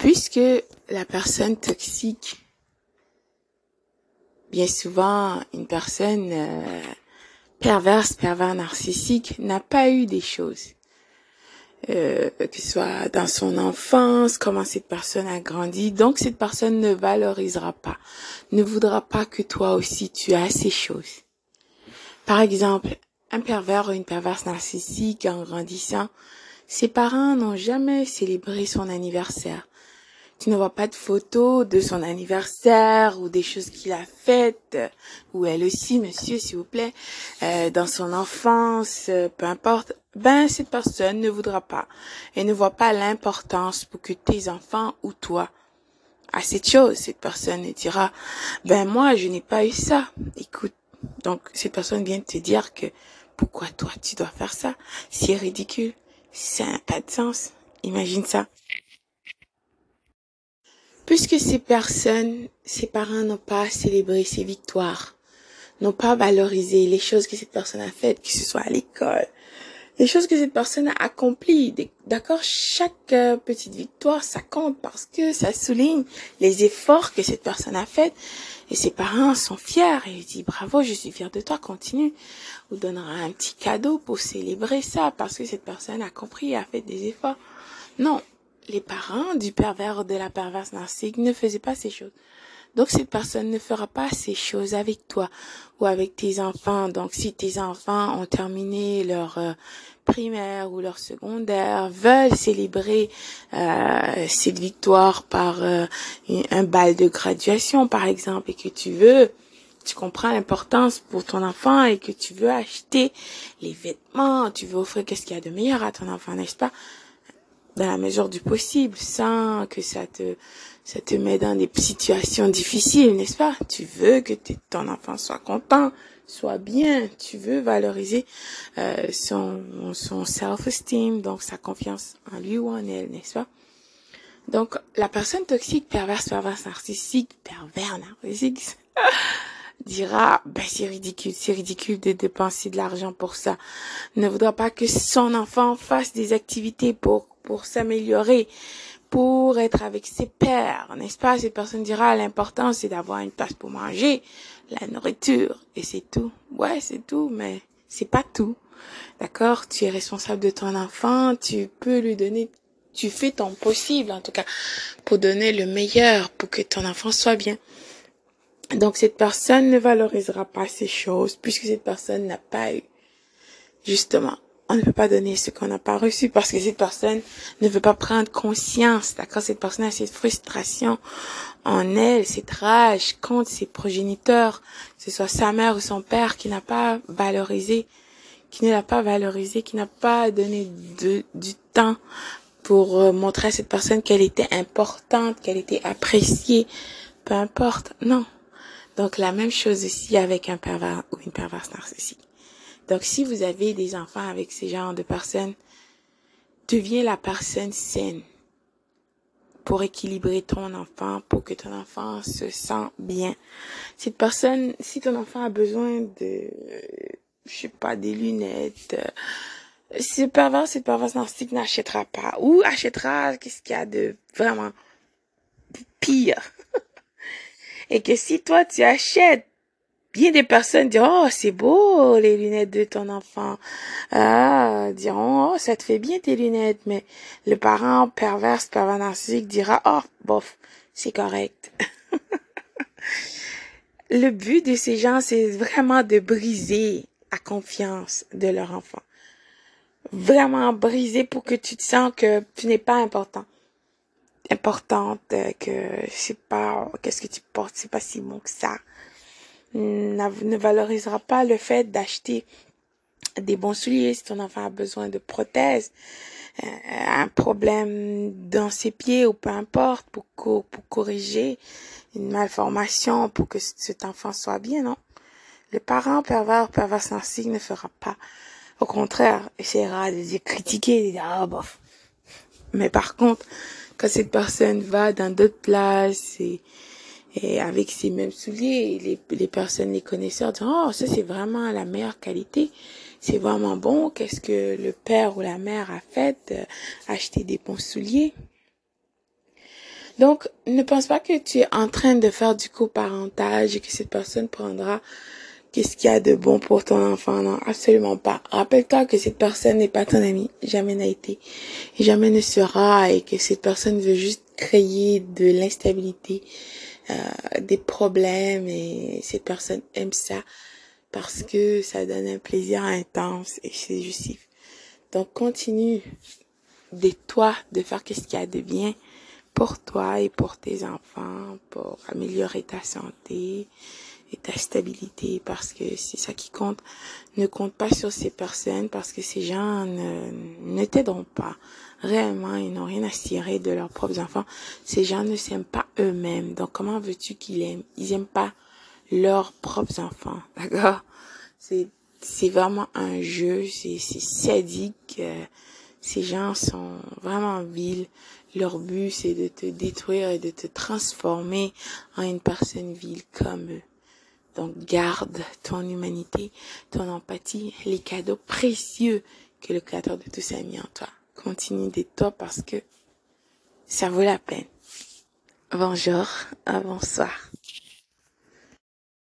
puisque la personne toxique, bien souvent, une personne euh, perverse, pervers narcissique, n'a pas eu des choses. Euh, que ce soit dans son enfance, comment cette personne a grandi. Donc cette personne ne valorisera pas, ne voudra pas que toi aussi tu as ces choses. Par exemple, un pervers ou une perverse narcissique en grandissant, ses parents n'ont jamais célébré son anniversaire. Tu ne vois pas de photos de son anniversaire ou des choses qu'il a faites, ou elle aussi, monsieur, s'il vous plaît, euh, dans son enfance, euh, peu importe. Ben, cette personne ne voudra pas et ne voit pas l'importance pour que tes enfants ou toi à cette chose. Cette personne dira, ben moi, je n'ai pas eu ça. Écoute, donc cette personne vient te dire que pourquoi toi tu dois faire ça? C'est ridicule, ça n'a pas de sens. Imagine ça. Puisque ces personnes, ces parents n'ont pas célébré ses victoires, n'ont pas valorisé les choses que cette personne a faites, que ce soit à l'école, les choses que cette personne a accomplies. D'accord, chaque euh, petite victoire, ça compte parce que ça souligne les efforts que cette personne a faits. Et ses parents sont fiers et ils disent bravo, je suis fier de toi, continue. Ou donnera un petit cadeau pour célébrer ça parce que cette personne a compris et a fait des efforts. Non, les parents du pervers ou de la perverse narcissique ne faisaient pas ces choses. Donc cette personne ne fera pas ces choses avec toi ou avec tes enfants. Donc si tes enfants ont terminé leur euh, primaire ou leur secondaire, veulent célébrer euh, cette victoire par euh, un bal de graduation par exemple et que tu veux tu comprends l'importance pour ton enfant et que tu veux acheter les vêtements, tu veux offrir qu'est-ce qu'il y a de meilleur à ton enfant, n'est-ce pas? Dans la mesure du possible, sans que ça te, ça te met dans des situations difficiles, n'est-ce pas? Tu veux que ton enfant soit content, soit bien, tu veux valoriser euh, son, son self-esteem, donc sa confiance en lui ou en elle, n'est-ce pas? Donc, la personne toxique, perverse, perverse, narcissique, pervers, narcissique, dira, ben c'est ridicule, c'est ridicule de dépenser de l'argent pour ça. Ne voudra pas que son enfant fasse des activités pour pour s'améliorer, pour être avec ses pères, n'est-ce pas? Cette personne dira l'important c'est d'avoir une place pour manger, la nourriture, et c'est tout. Ouais, c'est tout, mais c'est pas tout. D'accord? Tu es responsable de ton enfant, tu peux lui donner, tu fais ton possible en tout cas pour donner le meilleur, pour que ton enfant soit bien. Donc cette personne ne valorisera pas ces choses puisque cette personne n'a pas eu justement on ne peut pas donner ce qu'on n'a pas reçu parce que cette personne ne veut pas prendre conscience, d'accord? Cette personne a cette frustration en elle, cette rage contre ses progéniteurs, que ce soit sa mère ou son père qui n'a pas valorisé, qui ne l'a pas valorisé, qui n'a pas donné du temps pour euh, montrer à cette personne qu'elle était importante, qu'elle était appréciée, peu importe. Non. Donc la même chose ici avec un pervers ou une perverse narcissique. Donc, si vous avez des enfants avec ce genre de personnes, deviens la personne saine pour équilibrer ton enfant, pour que ton enfant se sente bien. Cette personne, si ton enfant a besoin de, je sais pas, des lunettes, ce pervers, cette perverse narcissique n'achètera pas. Ou achètera qu'est-ce qu'il y a de vraiment pire. Et que si toi tu achètes bien des personnes diront, oh, c'est beau, les lunettes de ton enfant. Ah, diront, oh, ça te fait bien tes lunettes. Mais le parent perverse, pervers narcissique dira, oh, bof, c'est correct. le but de ces gens, c'est vraiment de briser la confiance de leur enfant. Vraiment briser pour que tu te sens que tu n'es pas important. Importante, que je sais pas, qu'est-ce que tu portes, c'est pas si bon que ça ne valorisera pas le fait d'acheter des bons souliers si ton enfant a besoin de prothèses, euh, un problème dans ses pieds ou peu importe pour, pour corriger une malformation pour que cet enfant soit bien, non? Le parent pervers, pervers sensible ne fera pas. Au contraire, essaiera de critiquer, de dire, ah, bof. Mais par contre, quand cette personne va dans d'autres places et et avec ces mêmes souliers, les, les personnes, les connaisseurs disent, oh, ça c'est vraiment la meilleure qualité, c'est vraiment bon, qu'est-ce que le père ou la mère a fait, euh, acheter des bons souliers? Donc, ne pense pas que tu es en train de faire du coparentage et que cette personne prendra qu'est-ce qu'il y a de bon pour ton enfant. Non, absolument pas. Rappelle-toi que cette personne n'est pas ton ami, jamais n'a été, et jamais ne sera, et que cette personne veut juste créer de l'instabilité, euh, des problèmes, et cette personne aime ça parce que ça donne un plaisir intense et c'est justif. Donc continue de toi de faire qu'est-ce qu'il y a de bien pour toi et pour tes enfants, pour améliorer ta santé et ta stabilité parce que c'est ça qui compte. Ne compte pas sur ces personnes parce que ces gens ne, ne t'aideront pas. Réellement, ils n'ont rien à cirer de leurs propres enfants. Ces gens ne s'aiment pas eux-mêmes. Donc comment veux-tu qu'ils aiment? Ils aiment pas leurs propres enfants. D'accord? C'est c'est vraiment un jeu, c'est sadique. Euh, ces gens sont vraiment vils. Leur but, c'est de te détruire et de te transformer en une personne vile comme eux. Donc garde ton humanité, ton empathie, les cadeaux précieux que le Créateur de tous a mis en toi. Continue d'être toi parce que ça vaut la peine. Bonjour, bonsoir.